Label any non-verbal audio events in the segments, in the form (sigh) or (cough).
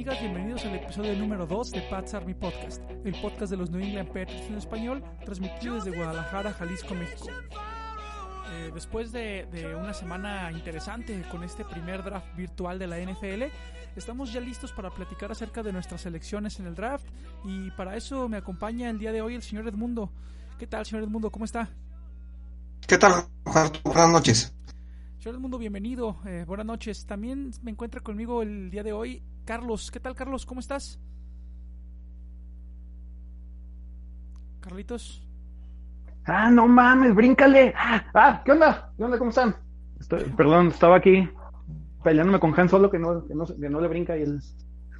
amigas? Bienvenidos al episodio número 2 de Pats Army Podcast, el podcast de los New England Patriots en español, transmitido desde Guadalajara, Jalisco, México. Eh, después de, de, una semana interesante con este primer draft virtual de la NFL, estamos ya listos para platicar acerca de nuestras selecciones en el draft y para eso me acompaña el día de hoy el señor Edmundo. ¿Qué tal, señor Edmundo? ¿Cómo está? ¿Qué tal, Buenas noches. Señor Edmundo, bienvenido. Eh, buenas noches. También me encuentra conmigo el día de hoy Carlos. ¿Qué tal, Carlos? ¿Cómo estás? Carlitos. Ah, no mames, bríncale. Ah, ah, ¿qué onda? ¿Qué onda? ¿Cómo están? Estoy, perdón, estaba aquí peleándome con Han Solo que no, que no, que no le brinca y él.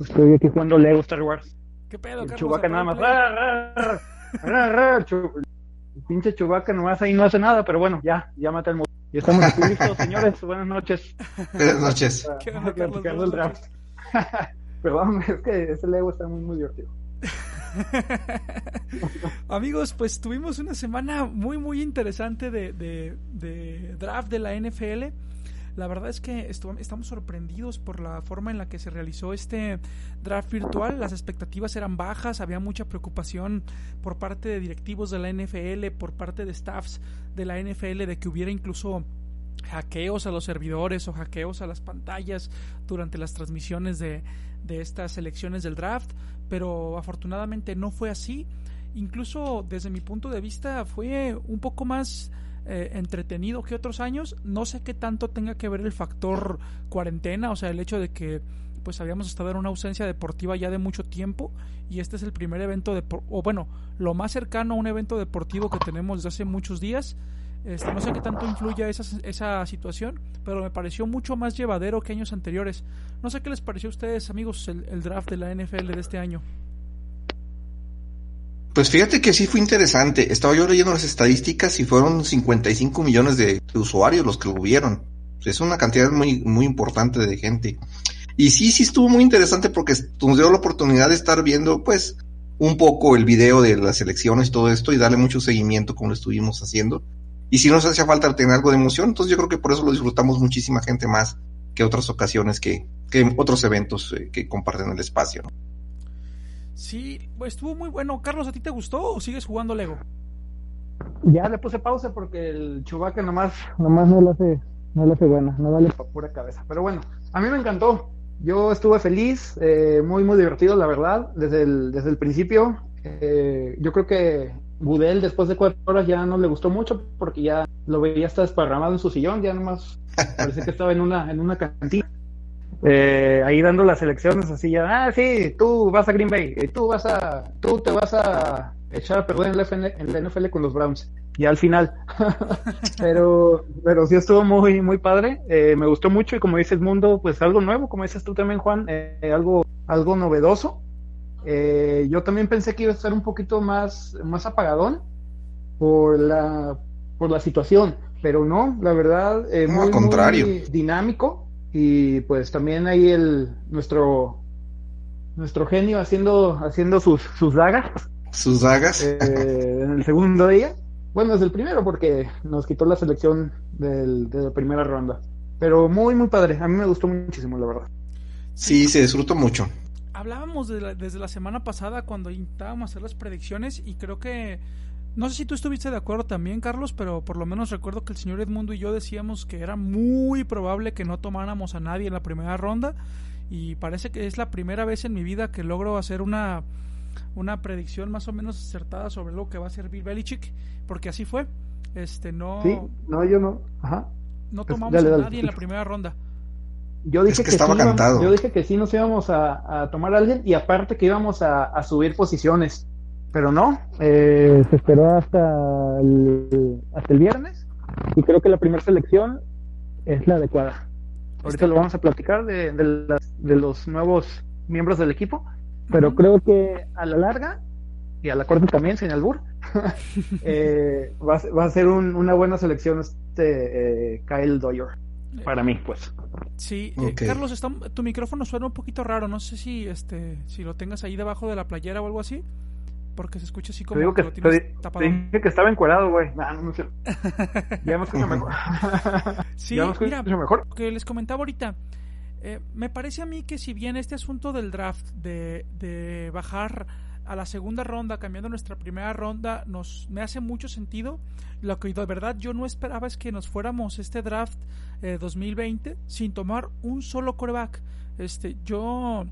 Estoy aquí jugando Lego Star Wars. ¿Qué pedo, Carlos? Chubaca nada más. El pinche Chubaca nomás ahí no hace nada, pero bueno, ya, ya mata el motor. Y estamos aquí listos, señores. Buenas noches. Buenas noches. ¿Qué onda, Carlos? el draft. (laughs) Perdón, es que ese Lego está muy, muy divertido. (laughs) Amigos, pues tuvimos una semana muy muy interesante de, de, de, draft de la NFL. La verdad es que estamos sorprendidos por la forma en la que se realizó este draft virtual. Las expectativas eran bajas, había mucha preocupación por parte de directivos de la NFL, por parte de staffs de la NFL de que hubiera incluso hackeos a los servidores o hackeos a las pantallas durante las transmisiones de, de estas elecciones del draft, pero afortunadamente no fue así. Incluso desde mi punto de vista fue un poco más eh, entretenido que otros años. No sé qué tanto tenga que ver el factor cuarentena, o sea, el hecho de que pues habíamos estado en una ausencia deportiva ya de mucho tiempo y este es el primer evento de o bueno, lo más cercano a un evento deportivo que tenemos desde hace muchos días. Este, no sé qué tanto influye esa, esa situación, pero me pareció mucho más llevadero que años anteriores. No sé qué les pareció a ustedes, amigos, el, draft de la NFL de este año. Pues fíjate que sí fue interesante. Estaba yo leyendo las estadísticas y fueron 55 millones de, usuarios los que lo vieron. Es una cantidad muy, muy importante de gente. Y sí, sí estuvo muy interesante porque nos dio la oportunidad de estar viendo, pues, un poco el video de las elecciones y todo esto y darle mucho seguimiento como lo estuvimos haciendo. Y si nos hacía falta tener algo de emoción, entonces yo creo que por eso lo disfrutamos muchísima gente más que otras ocasiones que, que otros eventos eh, que comparten el espacio. ¿no? Sí, pues estuvo muy bueno. Carlos, ¿a ti te gustó o sigues jugando Lego? Ya le puse pausa porque el Chubaca nomás, nomás no lo hace, no lo hace buena, no vale para pura cabeza. Pero bueno, a mí me encantó. Yo estuve feliz, eh, muy, muy divertido, la verdad, desde el, desde el principio. Eh, yo creo que Budel después de cuatro horas ya no le gustó mucho porque ya lo veía hasta desparramado en su sillón, ya nomás parece que estaba en una, en una cantina. Eh, ahí dando las elecciones así ya, ah, sí, tú vas a Green Bay, y tú vas a, tú te vas a echar a en la, NFL, en la con los Browns. Y al final, (laughs) pero, pero sí estuvo muy, muy padre, eh, me gustó mucho y como dices Mundo, pues algo nuevo, como dices tú también Juan, eh, algo, algo novedoso. Eh, yo también pensé que iba a estar un poquito más, más apagadón por la, por la situación, pero no, la verdad, eh, No, muy, al contrario. muy dinámico y pues también ahí el nuestro nuestro genio haciendo haciendo sus, sus dagas Sus dagas. eh, en el segundo día. Bueno, es el primero porque nos quitó la selección del, de la primera ronda. Pero muy, muy padre. A mí me gustó muchísimo, la verdad. Sí, se disfrutó mucho. Hablábamos de la- desde la semana pasada cuando intentábamos hacer las predicciones y creo que no sé si tú estuviste de acuerdo también, Carlos, pero por lo menos recuerdo que el señor Edmundo y yo decíamos que era muy probable que no tomáramos a nadie en la primera ronda y parece que es la primera vez en mi vida que logro hacer una una predicción más o menos acertada sobre lo que va a ser Bill Belichick, porque así fue. Este no Sí, no, yo no. Ajá. no pues, tomamos dale, a nadie en la primera ronda. Yo dije Es que que, estaba sí, cantado. yo dije que sí nos íbamos a, a tomar a alguien y aparte que íbamos a, a subir posiciones. Pero no, eh, se esperó hasta el, hasta el viernes y creo que la primera selección es la adecuada. Ahorita lo vamos a platicar de, de, las- de los nuevos miembros del equipo, pero creo que a la larga y a la corta también, sin albur, (laughs) eh, va, a ser- va a ser un- una buena selección este eh, Kyle Doyer para mí, pues. Sí, eh, Ok. Carlos, está, tu micrófono suena un poquito raro. No sé si este si lo tengas ahí debajo de la playera o algo así. Porque se escucha así Te como digo que que lo te, tienes te tapado. dije que estaba encuerado, güey. Nah, no, no sé. (laughs) Ya me escucho mejor. (laughs) Sí, ya me escucho mira, mejor. que les comentaba ahorita. Eh, me parece a mí que si bien este asunto del draft, de, de bajar a la segunda ronda, cambiando nuestra primera ronda, nos me hace mucho sentido. Lo que de verdad yo no esperaba es que nos fuéramos este draft 2020 sin tomar un solo coreback. Este, yo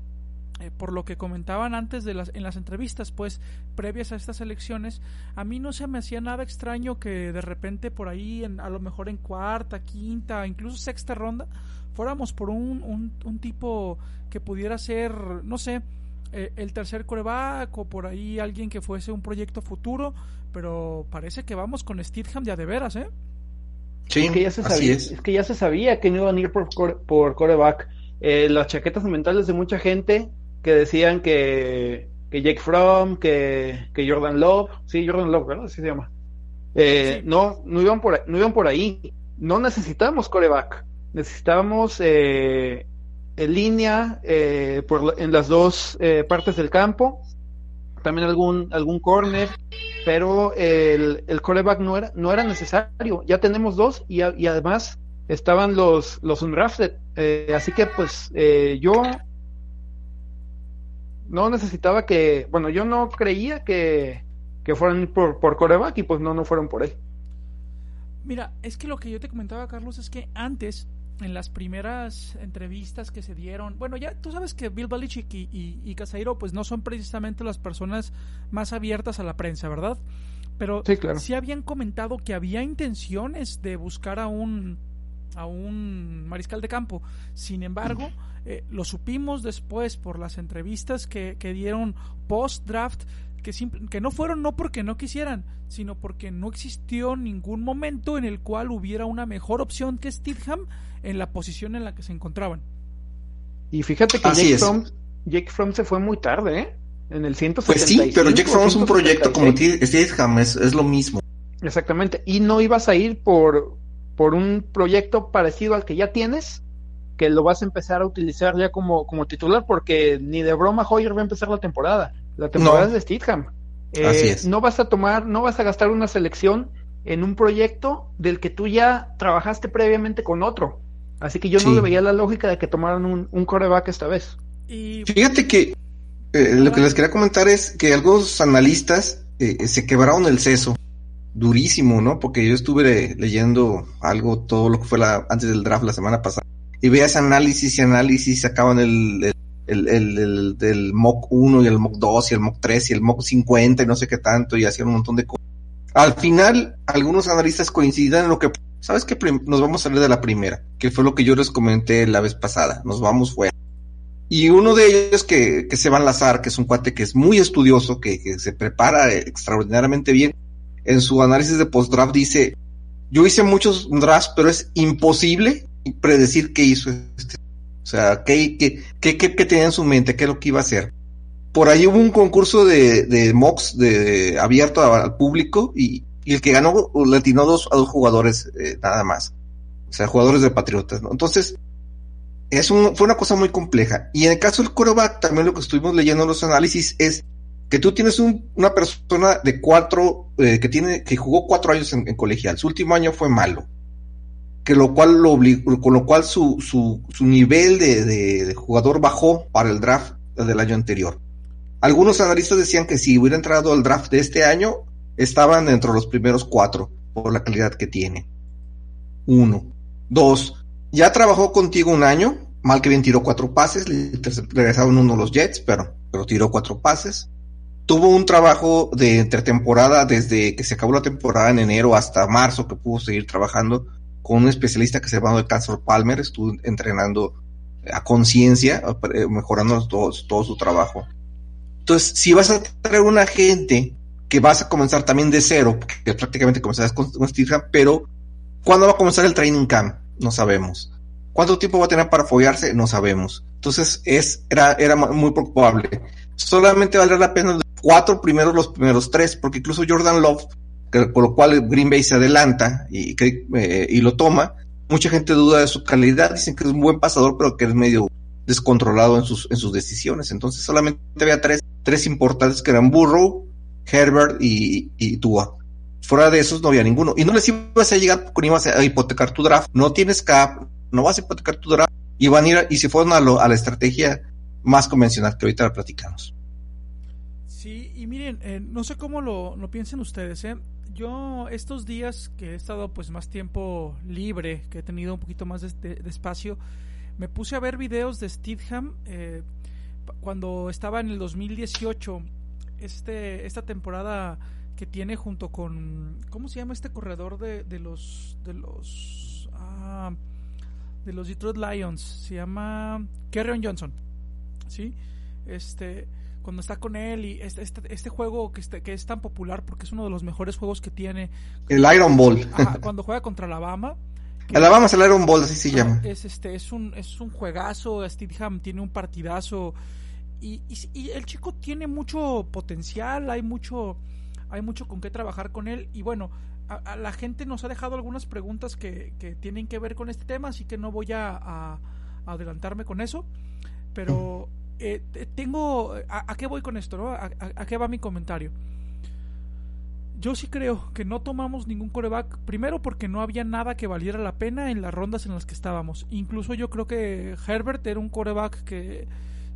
eh, por lo que comentaban antes de las, en las entrevistas, pues previas a estas elecciones, a mí no se me hacía nada extraño que de repente por ahí, en, a lo mejor en cuarta, quinta, incluso sexta ronda, fuéramos por un, un, un tipo que pudiera ser, no sé, eh, el tercer coreback o por ahí alguien que fuese un proyecto futuro, pero parece que vamos con Steedham ya de veras, ¿eh? Sí, es que ya se sabía, es. que ya se sabía que no iban a ir por, por coreback. Eh, las chaquetas mentales de mucha gente que decían que, que Jake Fromm, que, que Jordan Love, sí, Jordan Love, ¿verdad? Así se llama. Eh, no, no iban, por, no iban por ahí. No necesitábamos coreback. Necesitábamos eh, en línea eh, por, en las dos eh, partes del campo. También algún, algún corner. Pero el, el coreback no era, no era necesario. Ya tenemos dos y, y además estaban los, los undrafted. Eh, así que pues yo no necesitaba que, bueno, yo no creía que, que fueran por, por coreback y pues no, no fueron por él. Mira, es que lo que yo te comentaba, Carlos, es que antes, en las primeras entrevistas que se dieron, bueno, ya tú sabes que Bill Belichick y, y, y Casairo pues no son precisamente las personas más abiertas a la prensa, ¿verdad? Pero sí, claro. sí habían comentado que había intenciones de buscar a un a un mariscal de campo. Sin embargo, eh, lo supimos después por las entrevistas que, que dieron post-draft, que, que no fueron no porque no quisieran, sino porque no existió ningún momento en el cual hubiera una mejor opción que Steedham en la posición en la que se encontraban. Y fíjate que Jake Fromm, Jake Fromm se fue muy tarde, ¿eh? En el 175. Pues sí, pero Jake Fromm es un proyecto como Steedham, es, es lo mismo. Exactamente. Y no ibas a ir por, por un proyecto parecido al que ya tienes, que lo vas a empezar a utilizar ya como, como titular, porque ni de broma Hoyer va a empezar la temporada. La temporada no. es de Steedham. Eh, Así es. No vas a tomar, no vas a gastar una selección en un proyecto del que tú ya trabajaste previamente con otro. Así que yo sí. no le veía la lógica de que tomaran un, un coreback esta vez. Y... Fíjate que eh, lo que les quería comentar es que algunos analistas eh, se quebraron el seso durísimo, ¿no? Porque yo estuve leyendo algo, todo lo que fue la, antes del draft la semana pasada, y veías análisis y análisis, sacaban el, el, el, el, el mock 1 y el mock 2 y el mock 3 y el mock 50 y no sé qué tanto, y hacían un montón de cosas. Al final, algunos analistas coinciden en lo que, ¿sabes qué? Nos vamos a salir de la primera, que fue lo que yo les comenté la vez pasada, nos vamos fuera. Y uno de ellos que, que se va a enlazar, que es un cuate que es muy estudioso, que, que se prepara extraordinariamente bien, en su análisis de post-draft dice, yo hice muchos drafts, pero es imposible predecir qué hizo este. O sea, qué, qué, qué, tenía en su mente, qué es lo que iba a hacer. Por ahí hubo un concurso de, de mocks de, abierto al público y, y, el que ganó le atinó dos, a dos jugadores eh, nada más. O sea, jugadores de Patriotas, ¿no? Entonces, es un, fue una cosa muy compleja. Y en el caso del quarterback, también lo que estuvimos leyendo en los análisis es que tú tienes un, una persona de cuatro, eh, que tiene, que jugó cuatro años en, colegial, su último año fue malo, que lo cual lo obligó, con lo cual su, su, su nivel de, jugador bajó para el draft del año anterior. Algunos analistas decían que si hubiera entrado al draft de este año, estaban dentro de los primeros cuatro, por la calidad que tiene. Uno. Dos, ya trabajó contigo un año, mal que bien tiró cuatro pases, regresaron uno los Jets, pero, pero tiró cuatro pases tuvo un trabajo de entretemporada desde que se acabó la temporada en enero hasta marzo que pudo seguir trabajando con un especialista que se llama Cáncer Palmer, estuvo entrenando a conciencia, mejorando todo, todo, su trabajo. Entonces, si vas a traer una gente que vas a comenzar también de cero, que prácticamente comenzarás con, con pero ¿cuándo va a comenzar el training camp? No sabemos. ¿Cuánto tiempo va a tener para follarse? No sabemos. Entonces, es, era, era muy probable. Solamente valdrá la pena cuatro primeros los primeros tres, porque incluso Jordan Love, que, por lo cual Green Bay se adelanta y, que, eh, y lo toma, mucha gente duda de su calidad, dicen que es un buen pasador, pero que es medio descontrolado en sus, en sus decisiones. Entonces solamente había tres, tres importantes que eran Burrow, Herbert y, y Tua. Fuera de esos no había ninguno. Y no les ibas a llegar con ibas a hipotecar tu draft. No tienes cap, no vas a hipotecar tu draft y van a ir y se fueron a, lo, a la estrategia más convencional que ahorita la platicamos. Sí, y miren, eh, no sé cómo lo, lo piensen ustedes, ¿eh? Yo estos días que he estado pues más tiempo libre, que he tenido un poquito más de, de, espacio, me puse a ver videos de Steadham eh, cuando estaba en el 2018, este, esta temporada que tiene junto con, ¿cómo se llama este corredor de, de los, de los, ah, de los Detroit Lions? Se llama Kerryon Johnson, ¿sí? Este, cuando está con él y este, este, este juego que, este, que es tan popular porque es uno de los mejores juegos que tiene. El Iron Ball. Ajá, cuando juega contra Alabama. Alabama es el Iron Ball, así se llama. Es, este, es, un, es un juegazo, Steadham tiene un partidazo y, y, el chico tiene mucho potencial, hay mucho, hay mucho con qué trabajar con él y bueno, a, la gente nos ha dejado algunas preguntas que, tienen que ver con este tema, así que no voy a, adelantarme con eso, pero eh, tengo, a, qué voy con esto? No? ¿A, a, qué va mi comentario? Yo sí creo que no tomamos ningún coreback, primero porque no había nada que valiera la pena en las rondas en las que estábamos. Incluso yo creo que Herbert era un coreback que,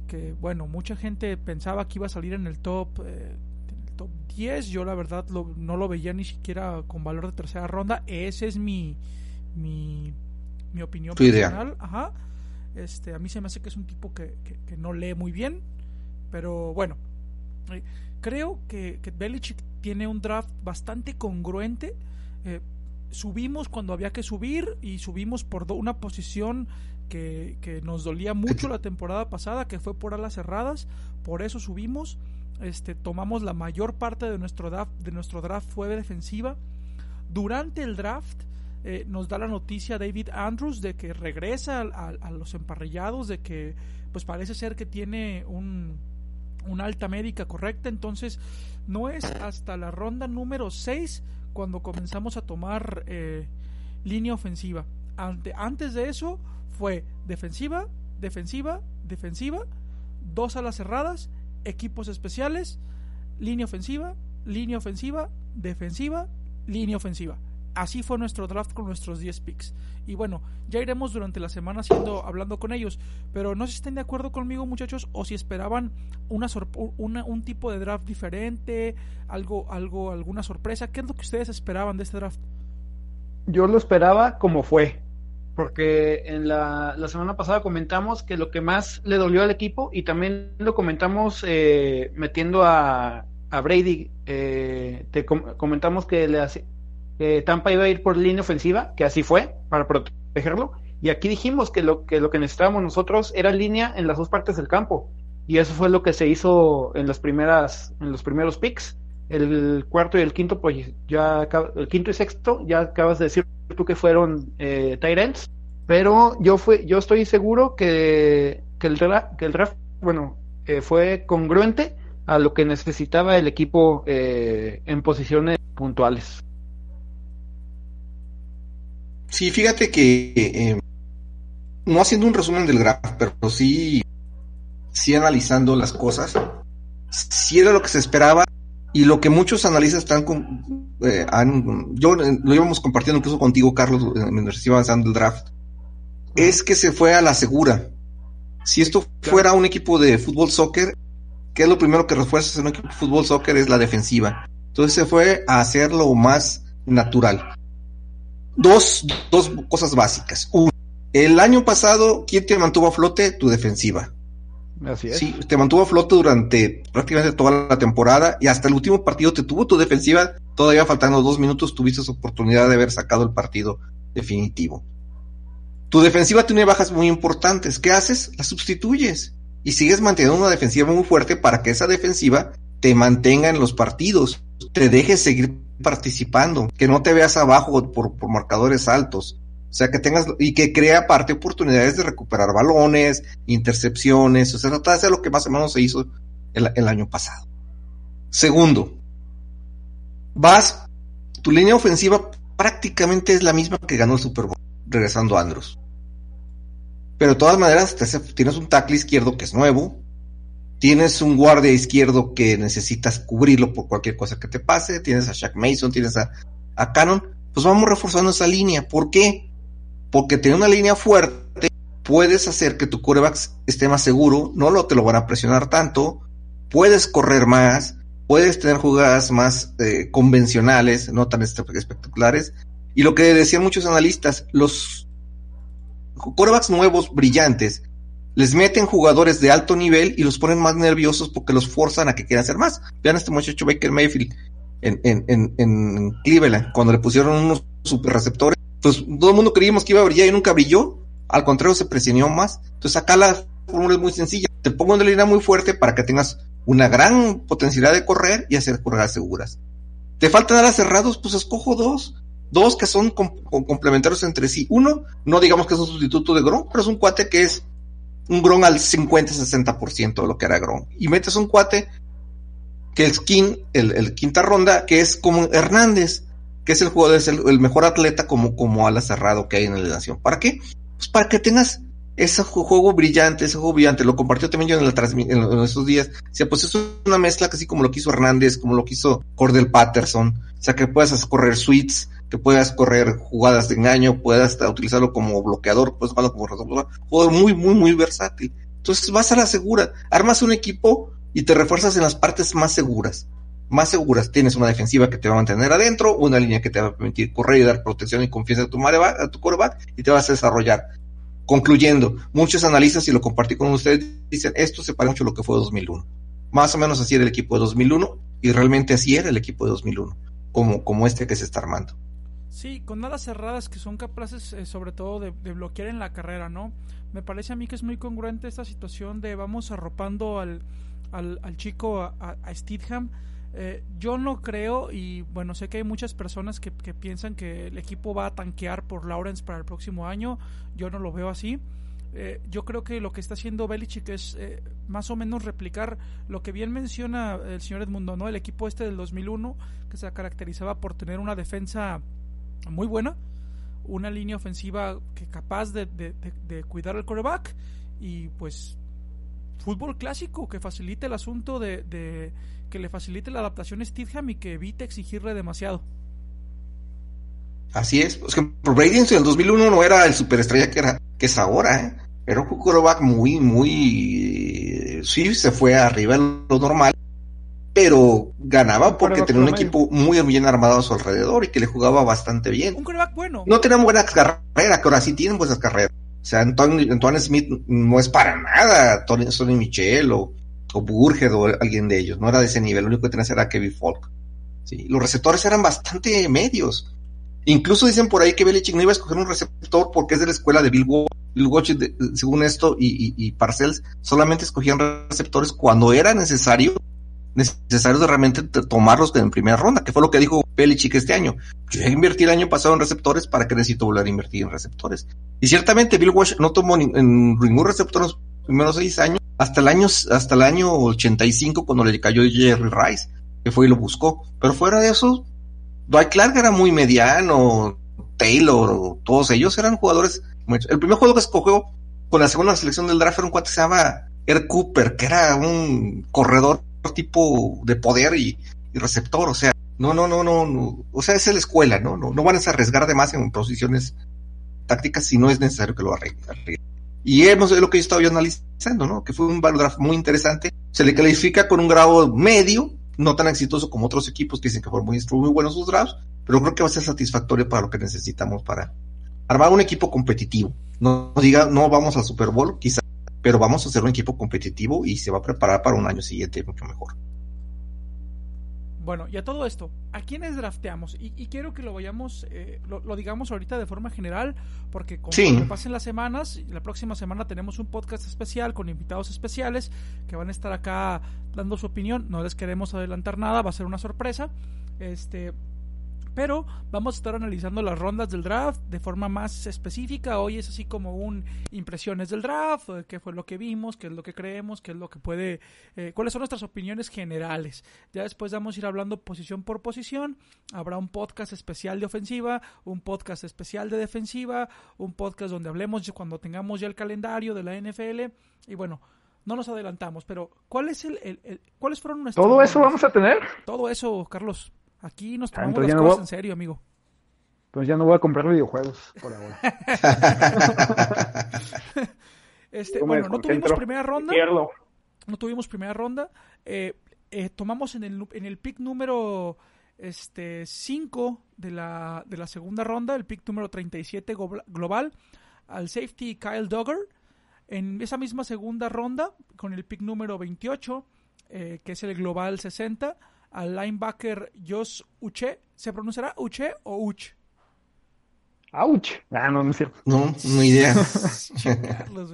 que bueno, mucha gente pensaba que iba a salir en el top, eh, en el top 10. Yo la verdad lo, no lo veía ni siquiera con valor de tercera ronda. Ese es mi, mi, mi opinión tu personal. Idea. Ajá. Este, a mí se me hace que es un tipo que, que, que no lee muy bien, pero bueno, eh, creo que, que, Belichick tiene un draft bastante congruente. Eh, subimos cuando había que subir y subimos por una posición que, que, nos dolía mucho la temporada pasada, que fue por alas cerradas, por eso subimos. Este, tomamos la mayor parte de nuestro draft, de nuestro draft fue defensiva. Durante el draft, eh, nos da la noticia David Andrews de que regresa a, a, los emparrillados, de que pues parece ser que tiene un, una alta médica correcta, entonces no es hasta la ronda número 6 cuando comenzamos a tomar eh, línea ofensiva. Ante, antes de eso fue defensiva, defensiva, defensiva, dos alas cerradas, equipos especiales, línea ofensiva, línea ofensiva, defensiva, línea ofensiva así fue nuestro draft con nuestros 10 picks. Y bueno, ya iremos durante la semana haciendo, hablando con ellos. Pero no sé si estén de acuerdo conmigo, muchachos, o si esperaban una, una, un tipo de draft diferente, algo, algo, alguna sorpresa. ¿Qué es lo que ustedes esperaban de este draft? Yo lo esperaba como fue. Porque en la, la semana pasada comentamos que lo que más le dolió al equipo, y también lo comentamos eh, metiendo a, a Brady, eh, te com comentamos que le hace, Tampa iba a ir por línea ofensiva, que así fue, para protegerlo. Y aquí dijimos que lo que, lo que necesitábamos nosotros era línea en las dos partes del campo. Y eso fue lo que se hizo en las primeras, en los primeros picks. El cuarto y el quinto, pues ya el quinto y sexto, ya acabas de decir tú que fueron eh, Tyrants. Pero yo fue, yo estoy seguro que, que, el, draft, que el draft, bueno, eh, fue congruente a lo que necesitaba el equipo eh, en posiciones puntuales. Sí, fíjate que eh, no haciendo un resumen del graph, pero sí, sí analizando las cosas, sí era lo que se esperaba y lo que muchos analistas están con, eh, han, yo lo íbamos compartiendo incluso contigo, Carlos, mientras iba avanzando el draft, es que se fue a la segura. Si esto fuera un equipo de fútbol soccer, ¿qué es lo primero que refuerzas en un equipo de fútbol soccer? Es la defensiva. Entonces se fue a hacerlo más natural dos, dos cosas básicas. Uno, el año pasado, ¿quién te mantuvo a flote? Tu defensiva. Sí, te mantuvo a flote durante prácticamente toda la temporada y hasta el último partido te tuvo tu defensiva. Todavía faltando dos minutos, tuviste oportunidad de haber sacado el partido definitivo. Tu defensiva tiene bajas muy importantes. ¿Qué haces? La sustituyes y sigues manteniendo una defensiva muy fuerte para que esa defensiva te mantenga en los partidos, te deje seguir participando, que no te veas abajo por, por marcadores altos. O sea, que tengas, y que crea aparte oportunidades de recuperar balones, intercepciones, o sea, trata de lo que más o menos se hizo el, año pasado. Segundo, vas, tu línea ofensiva prácticamente es la misma que ganó el Super Bowl, regresando a Andros. Pero de todas maneras, tienes un tackle izquierdo que es nuevo, tienes un guardia izquierdo que necesitas cubrirlo por cualquier cosa que te pase, tienes a Shaq Mason, tienes a, a Cannon, pues vamos reforzando esa línea. ¿Por qué? Porque tiene una línea fuerte puedes hacer que tu coreback esté más seguro, no lo te lo van a presionar tanto, puedes correr más, puedes tener jugadas más eh, convencionales, no tan espectaculares. Y lo que decían muchos analistas, los corebacks nuevos, brillantes, les meten jugadores de alto nivel y los ponen más nerviosos porque los forzan a que quieran hacer más. Vean este muchacho Baker Mayfield en, en, en, en Cleveland, cuando le pusieron unos super receptores, pues todo el mundo creíamos que iba a brillar y nunca brilló. Al contrario, se presionó más. Entonces acá la fórmula es muy sencilla. Te pongo una línea muy fuerte para que tengas una gran potencialidad de correr y hacer jugadas seguras. ¿Te faltan alas cerrados? Pues escojo dos. Dos que son complementarios entre sí. Uno, no digamos que es un sustituto de Gron, pero es un cuate que es un Gron al 50-60% de lo que era Gron. Y metes un cuate que el skin, el, quinta ronda, que es como Hernández, que es el jugador, es el, mejor atleta como, como ala cerrado que hay en la nación. ¿Para qué? Pues para que tengas ese juego brillante, ese juego brillante, lo compartió también yo en, la en, estos días. O sea, pues es una mezcla casi como lo quiso Hernández, como lo quiso Cordell Patterson. O sea, que puedas correr suites, que puedas correr jugadas de engaño, puedas utilizarlo como bloqueador, puedes jugarlo como juego muy, muy, muy versátil. Entonces vas a la segura, armas un equipo y te refuerzas en las partes más seguras. Más seguras. Tienes una defensiva que te va a mantener adentro, una línea que te va a permitir correr y dar protección y confianza a tu, a tu quarterback y te vas a desarrollar. Concluyendo, muchos analistas, y lo compartí con ustedes, dicen esto se parece mucho a lo que fue 2001. Más o menos así era el equipo de 2001 y realmente así era el equipo de 2001, como, como este que se está armando. Sí, con nada cerradas que son capaces eh, sobre todo de, bloquear en la carrera, ¿no? Me parece a mí que es muy congruente esta situación de vamos arropando al, al, chico a, a. Eh, yo no creo, y bueno, sé que hay muchas personas que, que, piensan que el equipo va a tanquear por Lawrence para el próximo año. Yo no lo veo así. Eh, yo creo que lo que está haciendo Belichick es eh, más o menos replicar lo que bien menciona el señor Edmundo, ¿no? El equipo este del 2001, que se caracterizaba por tener una defensa muy buena, una línea ofensiva que capaz de, de, de, cuidar al quarterback y pues fútbol clásico que facilite el asunto de, que le facilite la adaptación a Steedham y que evite exigirle demasiado. Así es, es que Brady en el 2001 no era el superestrella que era que es ahora, ¿eh? Era un quarterback muy, muy, sí, se fue arriba de lo normal, pero ganaba porque tenía un equipo muy bien armado a su alrededor y que le jugaba bastante bien. Un quarterback bueno. No tenían buenas carreras, que ahora sí tienen buenas carreras. O sea, Antoine, Smith no es para nada Tony, Sonny Michel o, o o alguien de ellos. No era de ese nivel. Lo único que tenías era Kevin Falk. Sí, los receptores eran bastante medios. Incluso dicen por ahí que Belichick no iba a escoger un receptor porque es de la escuela de Bill Walsh. Bill según esto, y, y, y Parcells, solamente escogían receptores cuando era necesario necesario realmente tomarlos en primera ronda, que fue lo que dijo Belichick este año. Yo invertí el año pasado en receptores, ¿para que necesito volver a invertir en receptores? Y ciertamente Bill Walsh no tomó ningún receptor en los primeros seis años, hasta el año, hasta el año 85 cuando le cayó Jerry Rice, que fue y lo buscó. Pero fuera de eso, Dwight Clark era muy mediano, Taylor, todos ellos eran jugadores. El primer juego que escogió con la segunda selección del draft era un cuate que se llama Air Cooper, que era un corredor tipo de poder y, receptor, o sea, no, no, no, no, o sea, es la escuela, ¿no? No, no van a arriesgar de más en posiciones tácticas si no es necesario que lo arreglen. Y hemos lo que yo estaba yo analizando, ¿no? Que fue un draft muy interesante. Se le califica con un grado medio, no tan exitoso como otros equipos que dicen que fueron muy, muy buenos sus drafts, pero creo que va a ser satisfactorio para lo que necesitamos para armar un equipo competitivo. No diga, no vamos al Super Bowl, quizá pero vamos a hacer un equipo competitivo y se va a preparar para un año siguiente mucho mejor. Bueno, y a todo esto, ¿a quiénes drafteamos? Y, quiero que lo vayamos, eh, lo, digamos ahorita de forma general, porque como pasen las semanas, la próxima semana tenemos un podcast especial con invitados especiales que van a estar acá dando su opinión. No les queremos adelantar nada, va a ser una sorpresa. Este, pero vamos a estar analizando las rondas del draft de forma más específica. Hoy es así como un impresiones del draft, qué fue lo que vimos, qué es lo que creemos, qué es lo que puede, eh, cuáles son nuestras opiniones generales. Ya después vamos a ir hablando posición por posición. Habrá un podcast especial de ofensiva, un podcast especial de defensiva, un podcast donde hablemos cuando tengamos ya el calendario de la NFL y bueno no nos adelantamos, pero ¿cuál es el, el, ¿cuáles fueron nuestros... ¿Todo eso vamos a tener? Todo eso, Carlos. Aquí nos tomamos las cosas en serio, amigo. Pues ya no voy a comprar videojuegos por ahora. (laughs) este, bueno, no tuvimos primera ronda. No tuvimos primera ronda. Eh, eh, tomamos en el, en el pick número este 5 de la, de la segunda ronda, el pick número 37 gobla- global, al safety Kyle Duggar. En esa misma segunda ronda, con el pick número 28, eh, que es el global 60, al linebacker Josh Uche. ¿Se pronunciará Uche o Uch? ¡Auch! Ah, no, no es cierto. No, no idea. (laughs) Ya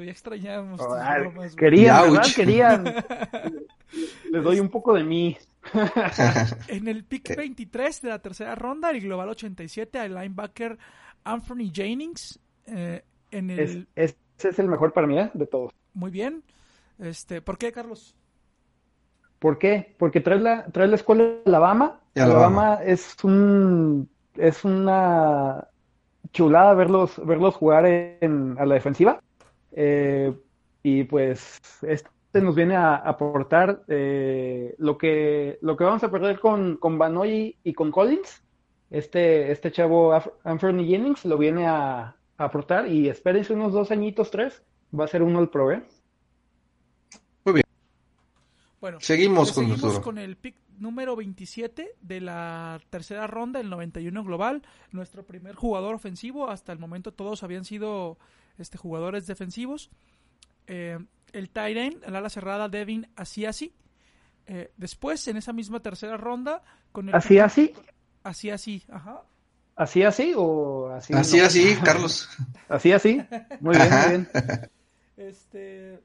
extrañamos tus Ay, bromas, güey. querían, ¿verdad? Ouch. Querían. Les doy un poco de mí. (laughs) En el pick 23 de la tercera ronda, el global 87, al linebacker Anthony Jennings. eh, en el, Es, es- ese es el mejor para mí, ¿eh? De todos. Muy bien. Este, ¿Por qué, Carlos? ¿Por qué? Porque traes la, traes la escuela de Alabama. Alabama. Alabama es un es una chulada verlos verlos jugar en, a la defensiva. Eh, y pues este nos viene a aportar eh, lo que lo que vamos a perder con, con Banoy y con Collins. Este, este chavo Anthony Jennings lo viene a, a aportar y espérense unos dos añitos, tres. Va a ser uno el pro, ¿eh? Bueno, Seguimos con seguimos nuestro- con el pick número 27 de la tercera ronda, el 91 global. Nuestro primer jugador ofensivo. Hasta el momento todos habían sido este, jugadores defensivos. Eh, el tight end, el ala cerrada Devin Asiasi. Eh, después, en esa misma tercera ronda, con el así, Asiasi, ajá. así, así o así. Así, no? así, Carlos. (laughs) Así, así. Muy bien, muy bien. (laughs) Este.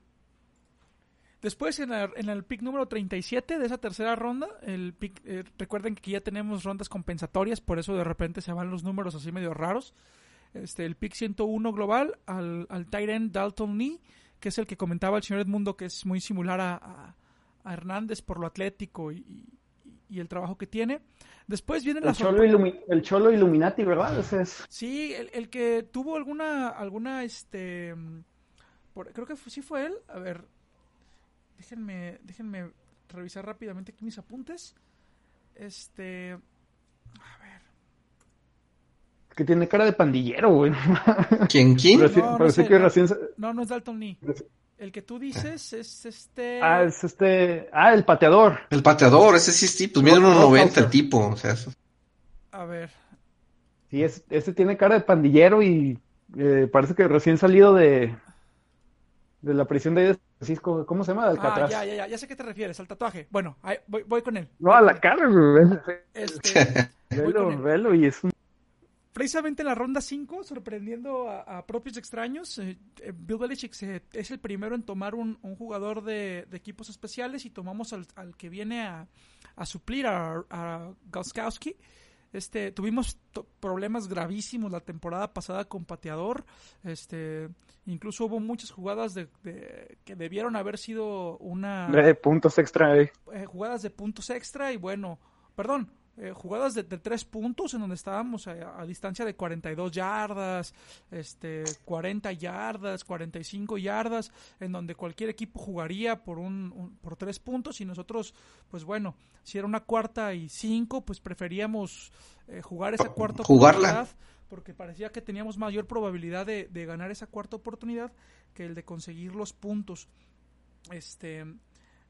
Después, en, la- en el pick número 37 de esa tercera ronda, el pick, eh, recuerden que aquí ya tenemos rondas compensatorias, por eso de repente se van los números así medio raros. Este, el pick 101 global al, al tight end Dalton Lee, que es el que comentaba el señor Edmundo, que es muy similar a, a- a Hernández por lo atlético y, y- y el trabajo que tiene. Después viene la El Cholo, Illumi- el Cholo Illuminati, ¿verdad? Ese es. Sí, el, el que tuvo alguna, alguna, este, mm, por- creo que fu- sí fue él. A ver, déjenme, déjenme revisar rápidamente aquí mis apuntes. Este, a ver, Que tiene cara de pandillero, güey. (laughs) ¿Quién, quién? Parece, No, no sé, que recién. se- no, no es Dalton Lee. El que tú dices es este. Ah, es este. Ah, el pateador. El pateador, ese sí, sí, pues mide unos Rob 90 Hauser. el tipo. O sea, eso- A ver, Sí, es, este tiene cara de pandillero y eh, parece que recién salido de. De la prisión de ahí de Francisco. ¿Cómo se llama? Ah, Alcatraz. ya, ya, ya, ya sé a qué te refieres, al tatuaje. Bueno, ahí voy, voy con él. No, a la cara, güey. Este, (laughs) Velo, velo, y es un. Precisamente en la ronda 5, sorprendiendo a, a propios extraños, eh, eh, Bill Belichick se- es el primero en tomar un, un jugador de, de equipos especiales y tomamos al, al que viene a, a suplir a, a Gauskowski. Este, tuvimos problemas gravísimos la temporada pasada con pateador. Este, incluso hubo muchas jugadas de, de- que debieron haber sido una Eh, puntos extra, eh. eh, jugadas de puntos extra y bueno, perdón, eh, jugadas de, de tres puntos en donde estábamos a, a distancia de 42 yardas, este, 40 yardas, 45 yardas, en donde cualquier equipo jugaría por un, un- por tres puntos y nosotros, pues bueno, si era una cuarta y cinco, pues preferíamos eh, jugar esa cuarta Jugarla. oportunidad porque parecía que teníamos mayor probabilidad de, de ganar esa cuarta oportunidad que el de conseguir los puntos. Este,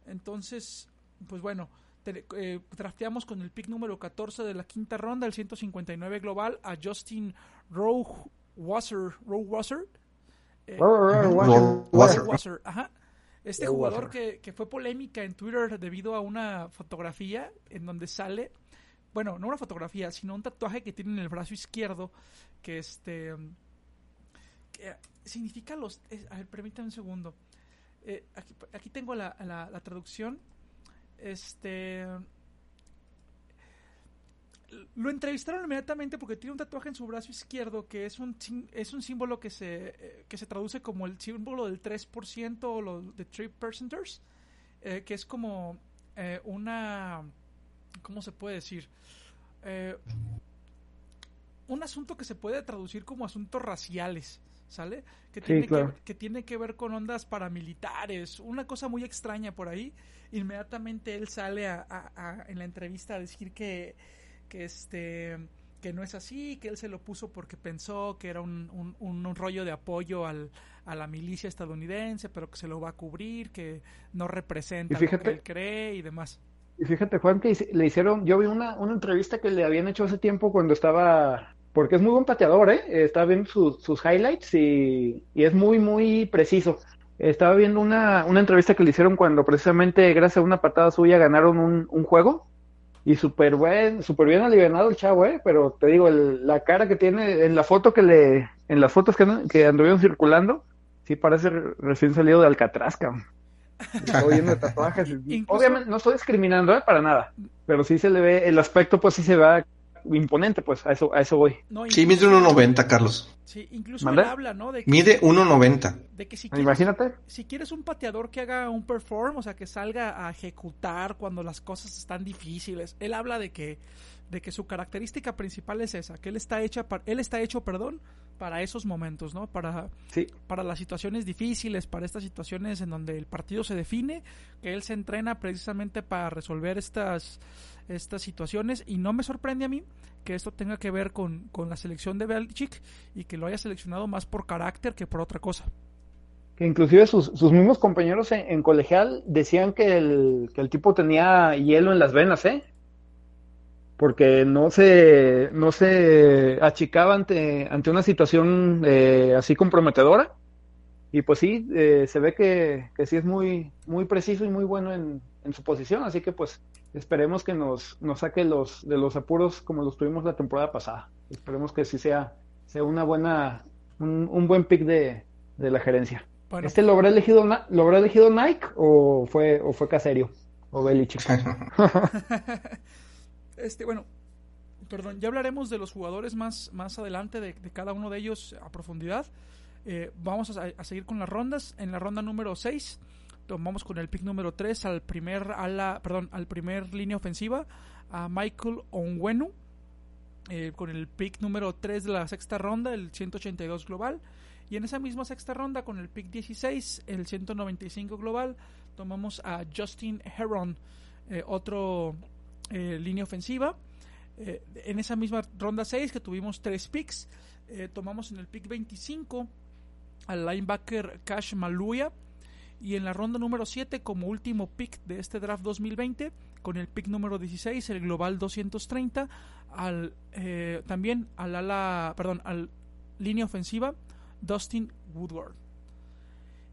entonces, pues bueno, te- eh, drafteamos con el pick número 14 de la quinta ronda, el 159 global, a Justin. Eh, Rohrwasser. Rohrwasser, ajá. Este jugador que, que fue polémica en Twitter debido a una fotografía en donde sale, bueno, no una fotografía, sino un tatuaje que tiene en el brazo izquierdo, que este, que significa los, es- a ver, permítame un segundo. Eh, aquí, aquí tengo la, la- la traducción. Este. Lo entrevistaron inmediatamente porque tiene un tatuaje en su brazo izquierdo que es un, es un símbolo que se, eh, que se traduce como el símbolo del 3% o los de 3 percenters, eh, que es como eh, una. ¿Cómo se puede decir? Un asunto que se puede traducir como asuntos raciales, ¿sale? Que Sí, tiene, claro. que, que tiene que ver con ondas paramilitares, una cosa muy extraña por ahí. Inmediatamente él sale a- a- a- en la entrevista a decir que, que este que no es así, que él se lo puso porque pensó que era un, un, rollo de apoyo al, a la milicia estadounidense, pero que se lo va a cubrir, que no representa lo que él cree y demás. Y fíjate, Juan, que le hicieron, yo vi una, una entrevista que le habían hecho hace tiempo cuando estaba, porque es muy buen pateador, ¿eh? Estaba viendo sus highlights y, y, es muy, muy preciso. Estaba viendo una, una entrevista que le hicieron cuando precisamente gracias a una patada suya ganaron un, un juego y súper buen, súper bien aliviado el chavo, ¿eh? Pero te digo, la cara que tiene en la foto que le, en las fotos que, que anduvieron circulando, sí parece recién salido de Alcatraz, cabrón. Estoy de tatuajes. (laughs) Obviamente no estoy discriminando ¿eh? para nada, pero sí se le ve, el aspecto pues sí se ve imponente, pues a eso, a eso voy. sí, mide 1.90, Carlos. Sí, incluso él habla, ¿no? De mide 1.90. De que si quieres, Imagínate. Si quieres un pateador que haga un perform, o sea, que salga a ejecutar cuando las cosas están difíciles, él habla de que de que su característica principal es esa, que él está hecha para, él está hecho, perdón, para esos momentos, ¿no? Para, para las situaciones difíciles, para estas situaciones en donde el partido se define, que él se entrena precisamente para resolver estas, estas situaciones y no me sorprende a mí que esto tenga que ver con, con la selección de Belichick y que lo haya seleccionado más por carácter que por otra cosa. Que inclusive sus, sus mismos compañeros en, en, colegial decían que el, que el tipo tenía hielo en las venas, ¿eh? Porque no se, no se achicaba ante, ante una situación eh, así comprometedora. Y pues sí, eh, se ve que, que, sí es muy, muy preciso y muy bueno en, en, su posición, así que pues esperemos que nos, nos saque los, de los apuros como los tuvimos la temporada pasada. Esperemos que sí sea, sea una buena, un, un buen pick de, de la gerencia. ¿Este lo habrá elegido, lo habrá elegido Nike o fue, o fue Caserio? O Belichick. (laughs) (laughs) Este, bueno, perdón, ya hablaremos de los jugadores más, más adelante, de, cada uno de ellos a profundidad. Eh, vamos a, seguir con las rondas. En la ronda número 6 tomamos con el pick número 3 al primer ala, perdón, al primer línea ofensiva a Michael Onwenu. Eh, con el pick número 3 de la sexta ronda, el 182 global. Y en esa misma sexta ronda, con el pick 16, el 195 global, tomamos a Justin Heron, eh, otro eh, línea ofensiva. Eh, en esa misma ronda 6 que tuvimos tres picks, eh, tomamos en el pick 25 al linebacker Cash Maluya. Y en la ronda número 7 como último pick de este draft 2020 con el pick número 16 el global 230 al también al ala perdón al línea ofensiva Dustin Woodward.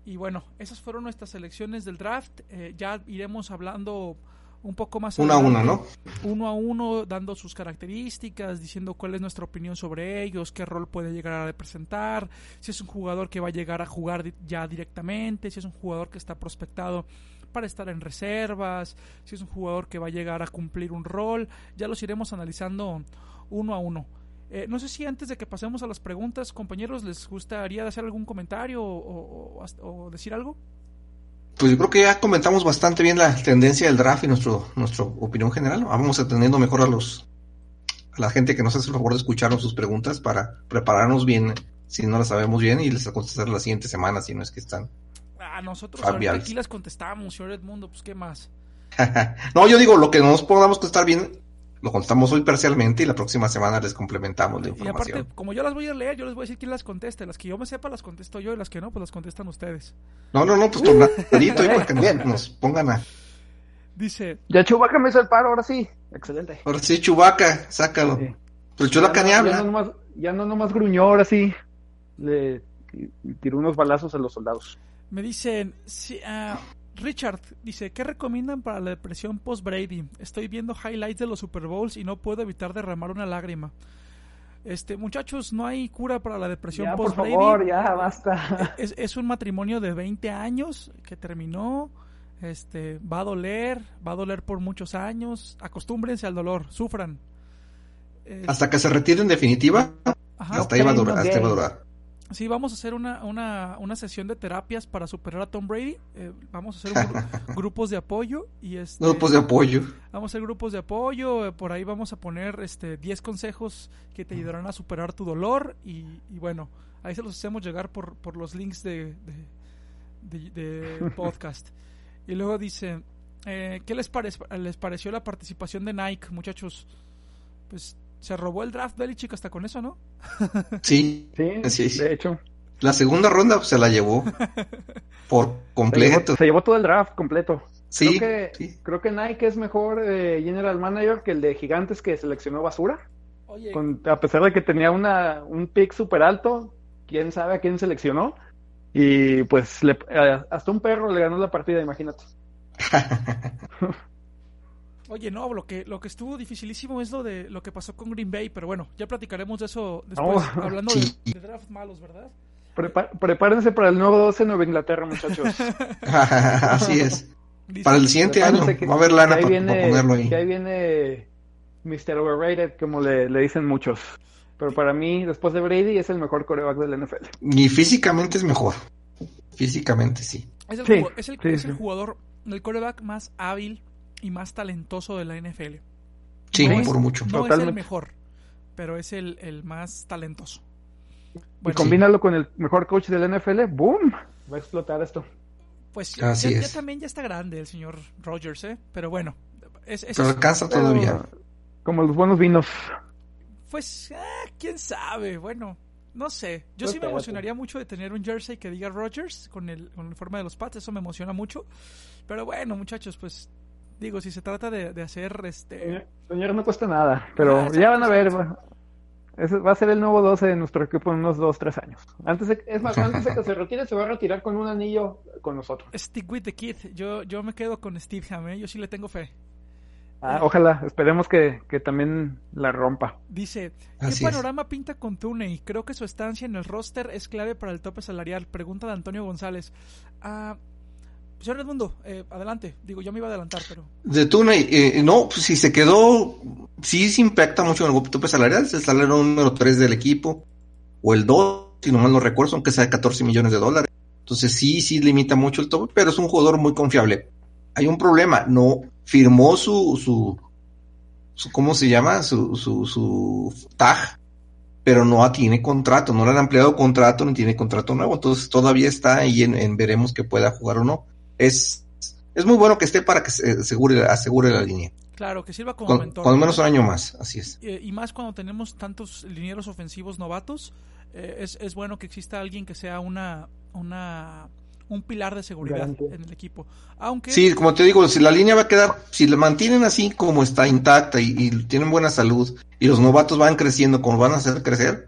Y bueno esas fueron nuestras selecciones del draft. Ya iremos hablando un poco más uno a uno, ¿no? Uno a uno, dando sus características, diciendo cuál es nuestra opinión sobre ellos, qué rol puede llegar a representar, si es un jugador que va a llegar a jugar ya directamente, si es un jugador que está prospectado para estar en reservas, si es un jugador que va a llegar a cumplir un rol, ya los iremos analizando uno a uno. Eh, no sé si antes de que pasemos a las preguntas, compañeros, les gustaría hacer algún comentario o decir algo. Pues yo creo que ya comentamos bastante bien la tendencia del draft y nuestro, nuestra opinión general. Vamos atendiendo mejor a los a la gente que nos hace el favor de escucharnos sus preguntas para prepararnos bien si no las sabemos bien y les a contestar la siguiente semana si no es que están. Ah, nosotros aquí las contestamos, señor Edmundo, pues qué más. (laughs) no, yo digo, lo que no nos podamos contestar bien, lo contamos hoy parcialmente y la próxima semana les complementamos la información. Y aparte, como yo las voy a leer, yo les voy a decir quién las conteste. Las que yo me sepa las contesto yo y las que no, pues las contestan ustedes. No, no, no, pues tornadito y para que bien, nos pongan a... Dice... Ya Chubaca me hizo el paro, ahora sí. Excelente. Ahora sí, Chubaca, sácalo. Sí. Pero Chubaca ni habla. Ya no, nomás, ya no nomás gruñó, ahora sí. Le tiró unos balazos a los soldados. Me dicen... Sí, uh, Richard dice, ¿qué recomiendan para la depresión post-Brady? Estoy viendo highlights de los Super Bowls y no puedo evitar derramar una lágrima. Este, muchachos, no hay cura para la depresión post-Brady. Por favor, ya, basta. (laughs) Es, es, un matrimonio de 20 años que terminó. Este, va a doler, va a doler por muchos años. Acostúmbrense al dolor, sufran. Hasta que se retire en definitiva. hasta ahí va a durar, hasta va a durar. Sí, vamos a hacer una, una, una sesión de terapias para superar a Tom Brady. Eh, vamos a hacer (laughs) grupos de apoyo y este, grupos de apoyo. Vamos a hacer grupos de apoyo. Eh, por ahí vamos a poner este 10 consejos que te ayudarán a superar tu dolor y, bueno, ahí se los hacemos llegar por, por los links de, de, (laughs) podcast. y luego dice, eh, ¿qué les, les pareció la participación de Nike, muchachos? Pues Se robó el draft Belichick hasta con eso, ¿no? (laughs) Sí, sí, sí, sí. de hecho. La segunda ronda pues, se la llevó (laughs) por completo. Se llevó, se llevó todo el draft completo. Sí, creo que, sí. creo que Nike es mejor eh, general manager que el de Gigantes que seleccionó basura. Oye, Con- a pesar de que tenía una, un pick súper alto, quién sabe a quién seleccionó. Y pues le- eh, hasta un perro le ganó la partida, imagínate. (laughs) oye, no, lo que, lo que estuvo dificilísimo es lo de lo que pasó con Green Bay, pero bueno, ya platicaremos de eso después, Oh, (laughs) hablando sí. de, de draft malos, ¿verdad? Prepa- prepárense para el nuevo 12 en Nueva Inglaterra, muchachos. (laughs) Así es. Para el siguiente año que- va a haber lana para, viene, para ponerlo ahí. que ahí viene Mr. Overrated, como le, le dicen muchos. Pero para mí, después de Brady, es el mejor coreback del NFL. Y físicamente es mejor. Físicamente sí. Es el, Sí, es el- sí, es el sí. jugador, el coreback más hábil y más talentoso de la NFL. Sí, No es- por mucho. No es el mejor, pero es el, el más talentoso. Y Bueno, combínalo con el mejor coach del NFL, ¡boom! Va a explotar esto. pues ya, Así ya- es. ya también ya está grande el señor Rogers, ¿eh? Pero bueno, es, es- Pero alcanza todavía. Como los buenos vinos. pues, ah, quién sabe, bueno, no sé. Yo Pues sí me emocionaría mucho de tener un jersey que diga Rogers con el, con el forma de los Pats, eso me emociona mucho. Pero bueno, muchachos, pues, digo, si se trata de, de hacer este... Señor, no cuesta nada, pero Ah, ya van a ver. Va, ese va a ser el nuevo 12 de nuestro equipo en unos 2, 3 años. Antes de, es más, antes de que se retire, se va a retirar con un anillo con nosotros. Stick with the kid. Yo, yo me quedo con Steve Ham, ¿eh? Yo sí le tengo fe. Ah, ojalá, esperemos que, que también la rompa. Dice, ¿qué Así es. panorama pinta con Tuney? Creo que su estancia en el roster es clave para el tope salarial. Pregunta de Antonio González. Ah, señor Edmundo, eh, adelante. Digo, yo me iba a adelantar, pero... De Tuney, eh, no, pues si se quedó, sí se impacta mucho en el tope salarial, es el salario número 3 del equipo, o el 2, si no mal no recuerdo, aunque sea de 14 millones de dólares. Entonces sí, sí limita mucho el tope, pero es un jugador muy confiable. Hay un problema, no firmó su, su, ¿cómo se llama? Su, su, su tag, pero no tiene contrato, no le han ampliado contrato ni tiene contrato nuevo, entonces todavía está ahí en veremos que pueda jugar o no. Es, es muy bueno que esté para que se asegure, asegure la línea. Claro, que sirva como Con, mentor. con menos un año más, así es. Eh, y más cuando tenemos tantos linieros ofensivos novatos, eh, es, es bueno que exista alguien que sea una, una un pilar de seguridad en el equipo. Aunque Sí, como te digo, si la línea va a quedar, si la mantienen así como está intacta y, y tienen buena salud y los novatos van creciendo como van a hacer crecer,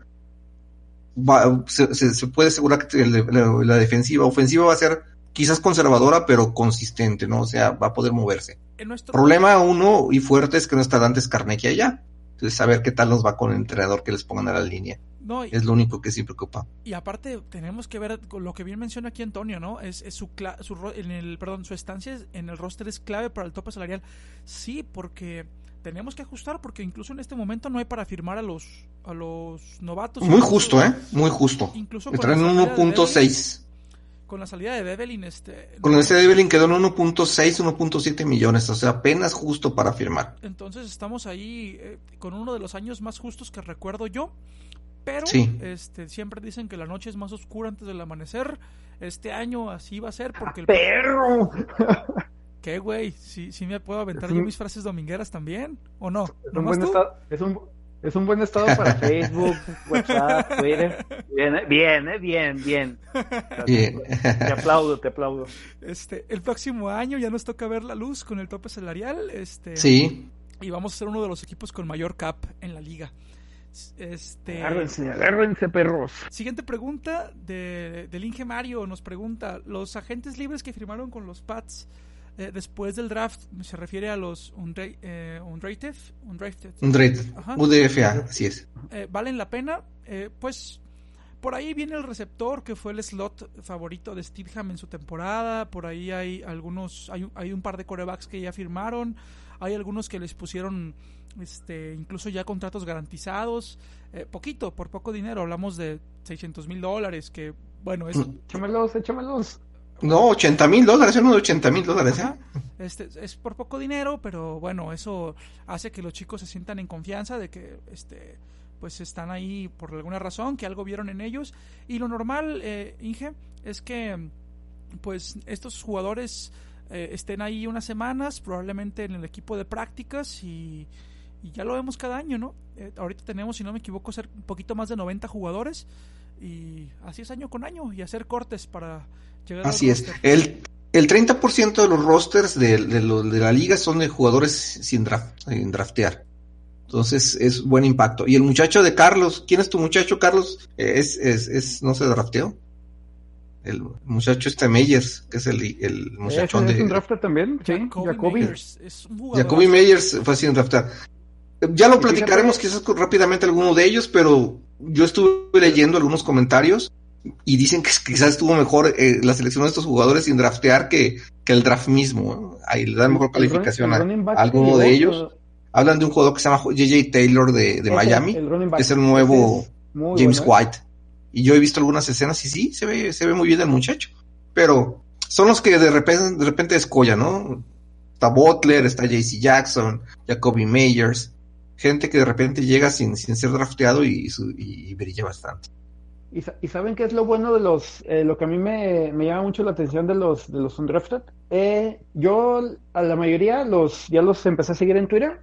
va- se, se- se puede asegurar que el- la, la defensiva, ofensiva va a ser quizás conservadora pero consistente, ¿no? O sea, va a poder moverse. nuestro Problema uno y fuerte es que no está Dantes Carnegie allá. Entonces, saber qué tal nos va con el entrenador que les pongan a la línea. no, y, Es lo único que sí preocupa. y aparte tenemos que ver lo que bien menciona aquí Antonio, ¿no? Es, es su, su en el perdón, su estancia en el roster es clave para el tope salarial. Sí, porque tenemos que ajustar porque incluso en este momento no hay para firmar a los a los novatos. Muy justo, ¿eh? Muy justo. Incluso traen la salida de 1.6. con la salida de Bevelin, este, Con ese de Evelyn quedó en 1.6, 1.7 millones, o sea, apenas justo para firmar. entonces estamos ahí eh, con uno de los años más justos que recuerdo yo. Pero Sí. este, siempre dicen que la noche es más oscura antes del amanecer. Este año así va a ser porque el... ¡Perro! ¿Qué, güey? ¿Sí, sí me puedo aventar yo un- mis frases domingueras también? ¿O no? Es un, es, un, es un buen estado para (laughs) Facebook, WhatsApp, Twitter. Bien, bien, eh, bien, bien. Bien. Te aplaudo, te aplaudo. Este, el próximo año ya nos toca ver la luz con el tope salarial. Este, Sí, Y vamos a ser uno de los equipos con mayor cap en la liga. Este, Agárrense, agárrense, perros. Siguiente pregunta de, del Inge Mario nos pregunta, los agentes libres que firmaron con los Pats eh, después del draft, se refiere a los undra- eh, undrafted. UDFA, así es. eh, ¿valen la pena? Eh, pues por ahí viene el receptor que fue el slot favorito de Steve Ham en su temporada, por ahí hay algunos, hay, un- hay un par de corebacks que ya firmaron, hay algunos que les pusieron este incluso ya contratos garantizados, eh, poquito, por poco dinero, hablamos de 600 mil dólares, que bueno, es... Échamelos, échamelos. No, 80 mil dólares, uno de 80 mil dólares. ¿eh? Este, es por poco dinero, pero bueno, eso hace que los chicos se sientan en confianza de que este pues están ahí por alguna razón, que algo vieron en ellos. Y lo normal, eh, Inge, es que pues estos jugadores eh, estén ahí unas semanas, probablemente en el equipo de prácticas y, y ya lo vemos cada año, ¿no? Eh, ahorita tenemos, si no me equivoco, ser un poquito más de 90 jugadores y así es año con año y hacer cortes para llegar Así es. El, el 30% de los rosters de, de, de, la liga son de jugadores sin, draft, sin draftear. Entonces es buen impacto. Y el muchacho de Carlos, ¿quién es tu muchacho, Carlos? Es, es, es no se drafteó. El muchacho este Meyers, que es el, el muchachón ¿Es, de. un drafter también? Sí, Jacoby, Jacoby. Meyers. Es un jugador Jacoby Meyers fue sin draftear. Ya lo platicaremos quizás rápidamente alguno de ellos, pero yo estuve leyendo algunos comentarios y dicen que quizás estuvo mejor eh, la selección de estos jugadores sin draftear que, que el draft mismo. ¿eh? Ahí le dan mejor calificación a, a, alguno de ellos. Hablan de un jugador que se llama JJ Taylor de, de Miami, que es el nuevo es James bueno, White. Y yo he visto algunas escenas y sí, se ve, se ve muy bien el muchacho. Pero son los que de repente, de repente escollan, ¿no? Está Butler, está JC Jackson, Jacoby Meyers, gente que de repente llega sin, sin ser drafteado y, y, y brilla bastante. ¿Y, ¿Y, saben qué es lo bueno de los, eh, lo que a mí me, me, llama mucho la atención de los, de los undrafted? Eh, yo a la mayoría los, ya los empecé a seguir en Twitter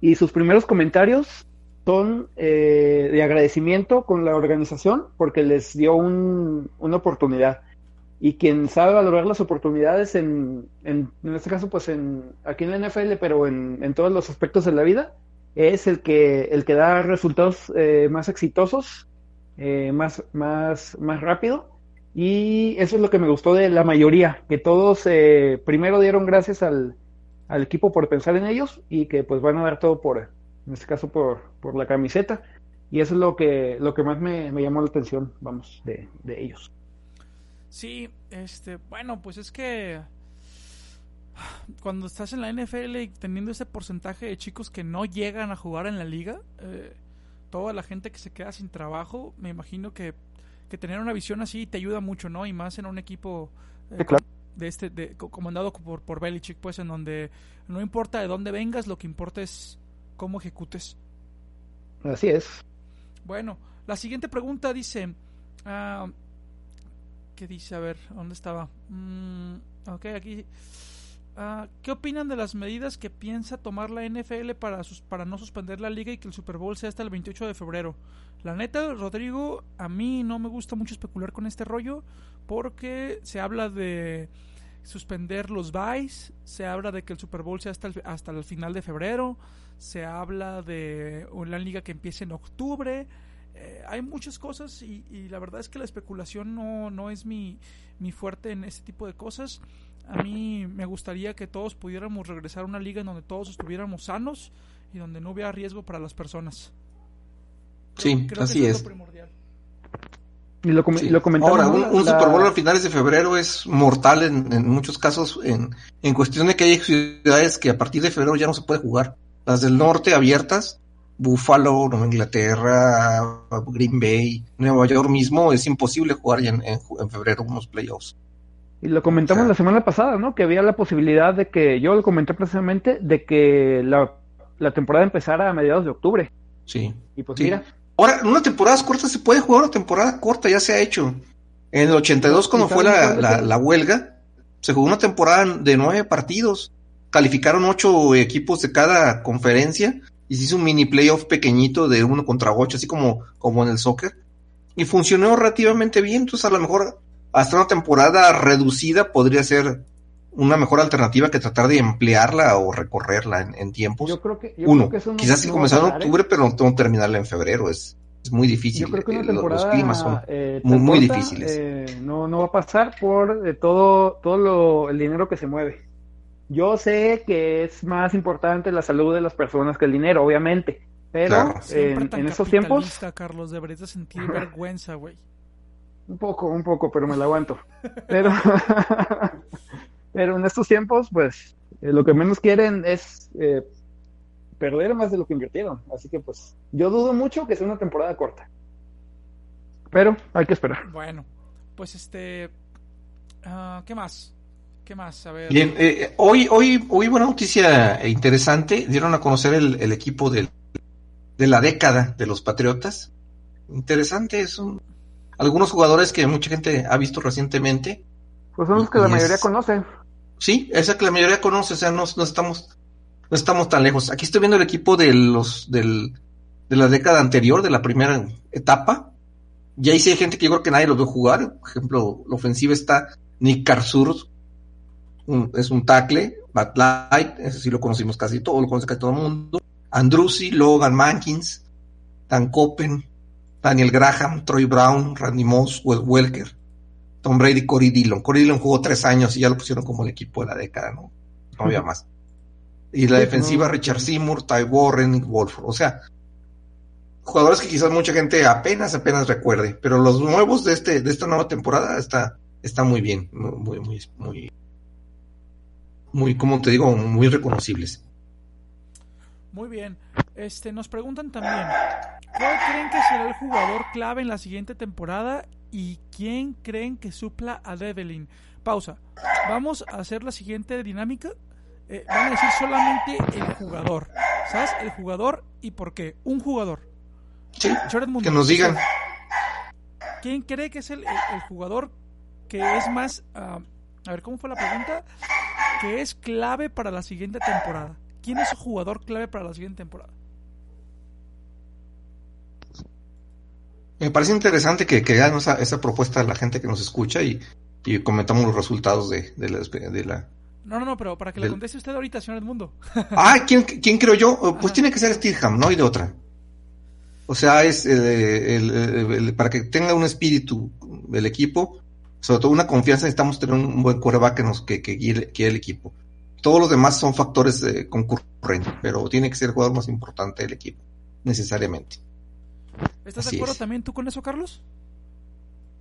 y sus primeros comentarios son eh, de agradecimiento con la organización porque les dio un, una oportunidad. Y quien sabe valorar las oportunidades en, en, en este caso, pues en, aquí en la NFL, pero en, en todos los aspectos de la vida, es el que, el que da resultados eh, más exitosos, eh, más, más, más rápido. Y eso es lo que me gustó de la mayoría, que todos eh, primero dieron gracias al, al, equipo por pensar en ellos y que pues van a dar todo por, en este caso por, por la camiseta. Y eso es lo que, lo que más me, me llamó la atención, vamos, de, de ellos. Sí, este, bueno, pues es que cuando estás en la NFL y teniendo ese porcentaje de chicos que no llegan a jugar en la liga, eh, toda la gente que se queda sin trabajo, me imagino que, que, tener una visión así te ayuda mucho, ¿no? Y más en un equipo eh, sí, claro. de este, de, comandado por, por Belichick, pues en donde no importa de dónde vengas, lo que importa es cómo ejecutes. Así es. Bueno, la siguiente pregunta dice... Uh, ¿Qué dice? A ver, ¿dónde estaba? Mm, ok, aquí... Uh, ¿Qué opinan de las medidas que piensa tomar la NFL para, sus, para no suspender la liga y que el Super Bowl sea hasta el 28 de febrero? La neta, Rodrigo, a mí no me gusta mucho especular con este rollo porque se habla de suspender los buys, se habla de que el Super Bowl sea hasta el, hasta el final de febrero, se habla de una liga que empiece en octubre. Eh, hay muchas cosas y, y, la verdad es que la especulación no, no es mi, mi fuerte en este tipo de cosas a mí me gustaría que todos pudiéramos regresar a una liga en donde todos estuviéramos sanos y donde no hubiera riesgo para las personas. Creo, sí, creo así que es. es. Lo primordial. Y lo, com sí. lo comentamos. Ahora, un, un la... Super Bowl a finales de febrero es mortal en, en muchos casos, en, en, cuestión de que hay ciudades que a partir de febrero ya no se puede jugar. Las del norte abiertas, Buffalo, Nueva Inglaterra, Green Bay, Nueva York mismo, es imposible jugar ya en, en, en febrero unos playoffs. Y lo comentamos o sea, la semana pasada, ¿no? Que había la posibilidad de que, yo lo comenté precisamente, de que la, la temporada empezara a mediados de octubre. Sí. Y pues sí. mira. Ahora, una temporada corta se puede jugar una temporada corta, ya se ha hecho. En el 82, cuando fue la, la, la, huelga, se jugó una temporada de nueve partidos. Calificaron ocho equipos de cada conferencia y se hizo un mini playoff pequeñito de uno contra ocho, así como, como en el soccer. Y funcionó relativamente bien, entonces a lo mejor hasta una temporada reducida podría ser una mejor alternativa que tratar de emplearla o recorrerla en, en tiempos. Yo creo que, yo Uno, creo que no, quizás si no comenzar en pasar, octubre, ¿eh? pero no terminarla en febrero. Es, es muy difícil. Yo creo que una Eh, temporada Los climas son eh, muy, tan muy corta, difíciles. eh, no, no va a pasar por eh, todo, todo lo, el dinero que se mueve. Yo sé que es más importante la salud de las personas que el dinero, obviamente. Pero Claro. En, esos tiempos, Carlos, deberías de sentir (laughs) vergüenza, güey. Un poco, un poco, pero me la aguanto. Pero, (laughs) pero en estos tiempos, pues, eh, lo que menos quieren es eh, perder más de lo que invirtieron. Así que, pues, yo dudo mucho que sea una temporada corta. Pero hay que esperar. Bueno, pues este... ah, ¿Qué más? ¿Qué más? A ver. Bien, eh, hoy, hoy, hoy buena noticia interesante. Dieron a conocer el, el equipo del, de la década de los Patriotas. Interesante, es un, algunos jugadores que mucha gente ha visto recientemente. Pues son los que la es- mayoría conoce. Sí, esa que la mayoría conoce, o sea, no, no estamos no estamos tan lejos. Aquí estoy viendo el equipo de los del, de la década anterior, de la primera etapa. Y ahí sí hay gente que yo creo que nadie los ve jugar. Por ejemplo, la ofensiva está Nick Karsur, es un tackle, Matt Light, ese sí lo conocimos casi todo, lo conoce casi todo el mundo. Andrusi, Logan Mankins, Dan Copen, Daniel Graham, Troy Brown, Randy Moss, Wes Welker, Tom Brady, Cory Dillon. Cory Dillon jugó tres años y ya lo pusieron como el equipo de la década, ¿no? No había más. Y la defensiva, Richard Seymour, Ty Warren, Nick Wolford. O sea, jugadores que quizás mucha gente apenas, apenas recuerde. Pero los nuevos de este, de esta nueva temporada está, está muy bien, muy, muy, muy, muy, como te digo, muy reconocibles. Muy bien. Este, nos preguntan también, ¿cuál creen que será el jugador clave en la siguiente temporada y quién creen que supla a Develin? Pausa. Vamos a hacer la siguiente dinámica. Eh, van a decir solamente el jugador. ¿Sabes? El jugador y por qué. Un jugador. Sí, que nos digan. ¿Quién cree que es el, el, jugador que es más... Uh, a ver, ¿cómo fue la pregunta? Que es clave para la siguiente temporada. ¿Quién es su jugador clave para la siguiente temporada? Me parece interesante que, que hagan esa, esa, propuesta a la gente que nos escucha y, y comentamos los resultados de, de, la, de la... No, no, no, pero para que le conteste usted ahorita, señor Edmundo. (laughs) ah, ¿quién, ¿quién creo yo? Pues tiene que ser Steelham, no hay de otra. O sea, es eh, el, el, para que tenga un espíritu del equipo, sobre todo una confianza, necesitamos tener un buen coreback que, nos, que, que guíe, el equipo. Todos los demás son factores eh, concurrentes, pero tiene que ser el jugador más importante del equipo, necesariamente. ¿Estás de acuerdo también tú con eso, Carlos?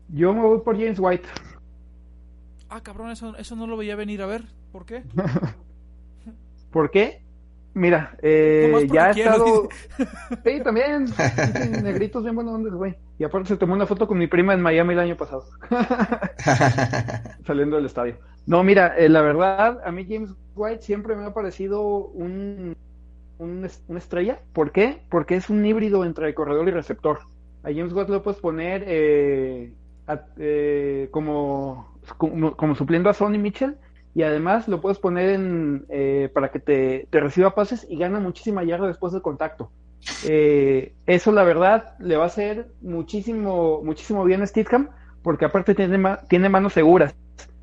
Yo me voy por James White. Ah, cabrón, eso, eso no lo veía venir a ver. ¿Por qué? (laughs) ¿Por qué? Mira, eh, ya ha estado. (laughs) sí, también. Negritos bien buenos hombres, güey. Y aparte se tomó una foto con mi prima en Miami el año pasado. (laughs) Saliendo del estadio. No, mira, eh, la verdad, a mí James White siempre me ha parecido un, un, una estrella. ¿Por qué? Porque es un híbrido entre corredor y receptor. A James White lo puedes poner eh, eh, como, como, como, supliendo a Sonny Mitchell y además lo puedes poner en, para que te, reciba pases y gana muchísima yarda después del contacto. eso la verdad le va a hacer muchísimo, muchísimo bien a Stidham porque aparte tiene, tiene manos seguras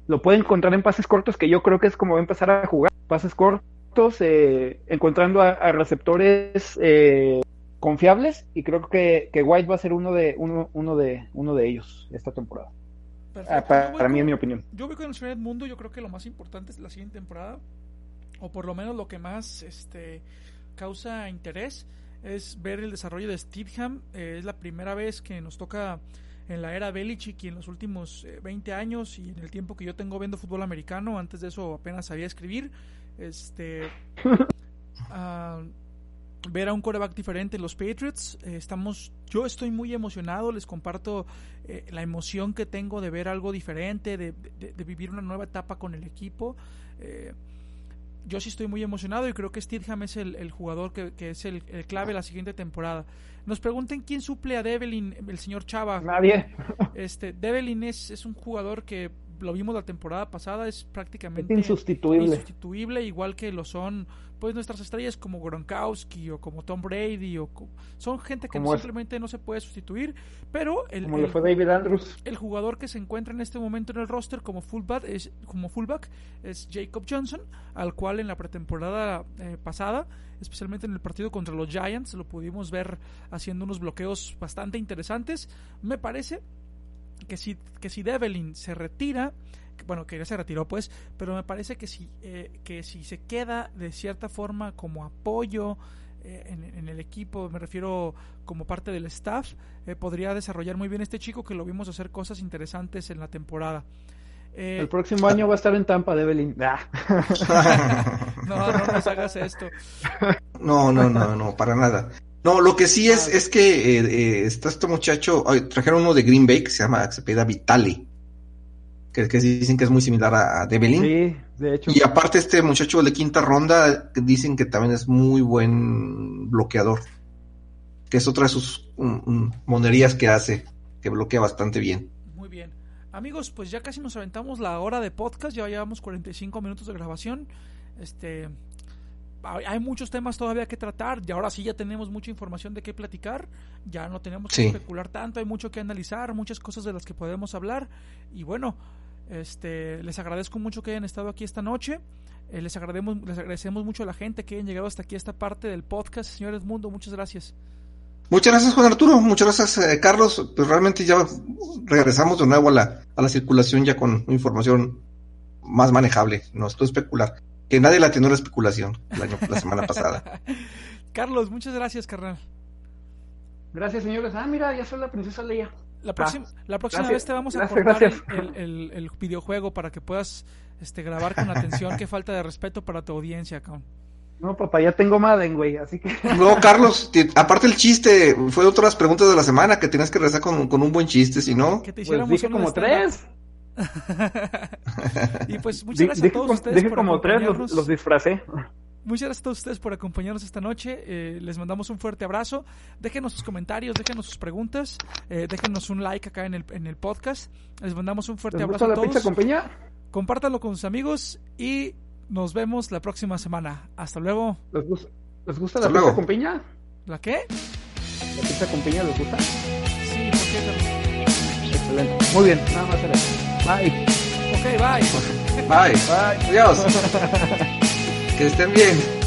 lo puede encontrar en pases cortos, que yo creo que es como va a empezar a jugar. Pases cortos, eh, encontrando a, receptores eh, confiables, y creo que, que, White va a ser uno de, uno, uno de, uno de ellos esta temporada. Ah, para, mí, en mi opinión. Yo veo con el Señor Mundo, yo creo que lo más importante es la siguiente temporada, o por lo menos lo que más este, causa interés, es ver el desarrollo de Stidham. Eh, es la primera vez que nos toca en la era Belichick y en los últimos 20 eh, años y en el tiempo que yo tengo viendo fútbol americano, antes de eso apenas sabía escribir, este uh, (laughs) ver a un coreback diferente en los Patriots, eh, estamos, yo estoy muy emocionado, les comparto eh, la emoción que tengo de ver algo diferente, de, de, de, vivir una nueva etapa con el equipo. Eh, yo sí estoy muy emocionado y creo que Steedham es el, el jugador que, que es el, el, clave la siguiente temporada. Nos pregunten quién suple a Develin, el señor Chava. Nadie. Este, Develin es, es un jugador que lo vimos la temporada pasada, es prácticamente es insustituible. insustituible, igual que lo son pues nuestras estrellas como Gronkowski o como Tom Brady o son gente que simplemente no se puede sustituir, pero el, como fue David Andrews. el jugador que se encuentra en este momento en el roster como fullback es como fullback es Jacob Johnson, al cual en la pretemporada eh, pasada, especialmente en el partido contra los Giants, lo pudimos ver haciendo unos bloqueos bastante interesantes. Me parece que si, que si Develin se retira, bueno, que ya se retiró pues, pero me parece que si, eh, que si se queda de cierta forma como apoyo eh, en, el equipo, me refiero como parte del staff, eh, podría desarrollar muy bien este chico que lo vimos hacer cosas interesantes en la temporada. el próximo año va a estar en Tampa, Develin. (laughs) no, no nos hagas esto. No, no, no, no, para nada. No, lo que sí es, es que eh, está este muchacho, trajeron uno de Green Bay que se llama, se pida Vitali, que, que, dicen que es muy similar a, a Develin. Sí, de hecho. Y aparte este muchacho de quinta ronda, dicen que también es muy buen bloqueador, que es otra de sus monerías que hace, que bloquea bastante bien. Muy bien. Amigos, pues ya casi nos aventamos la hora de podcast, ya llevamos 45 minutos de grabación. Este, hay muchos temas todavía que tratar y ahora sí ya tenemos mucha información de qué platicar, ya no tenemos que especular tanto, hay mucho que analizar, muchas cosas de las que podemos hablar y bueno, este les agradezco mucho que hayan estado aquí esta noche. Eh, les, agradecemos, les agradecemos mucho a la gente que hayan llegado hasta aquí a esta parte del podcast. Señor Edmundo, muchas gracias. Muchas gracias, Juan Arturo. Muchas gracias, eh, Carlos. Pues realmente ya regresamos de nuevo a la, a la circulación ya con información más manejable. No es especular. Que nadie la atendió la especulación el año, la semana pasada. (laughs) Carlos, muchas gracias, carnal. Gracias, señores. Ah, mira, ya soy la princesa Leia. La próxima, la próxima Gracias, vez te vamos a gracias, cortar gracias. El, el- videojuego para que puedas este, grabar con atención. Qué falta de respeto para tu audiencia, cabrón. No, papá, ya tengo Madden, güey, así que... (laughs) Luego, Carlos, aparte el chiste, fue otra de las preguntas de la semana que tenías que regresar con, con un buen chiste, si no. Que te Pues dije como tres. (laughs) y pues muchas gracias a todos ustedes por como tres, los, acompañarnos. los disfracé. Muchas gracias a todos ustedes por acompañarnos esta noche. Eh, les mandamos un fuerte abrazo. Déjenos sus comentarios, déjenos sus preguntas, eh, déjenos un like acá en el, en el podcast. Les mandamos un fuerte ¿Les abrazo gusta a la pizza todos. con piña? Compártanlo con sus amigos y nos vemos la próxima semana. Hasta luego. ¿Les gusta, ¿les gusta la pizza luego. con piña? ¿La qué? ¿La pizza con piña les gusta? Sí, ¿por qué? Excelente. Muy bien, nada más era. Bye. Ok, bye. Bye. (laughs) Bye. Adiós. (laughs) que estén bien.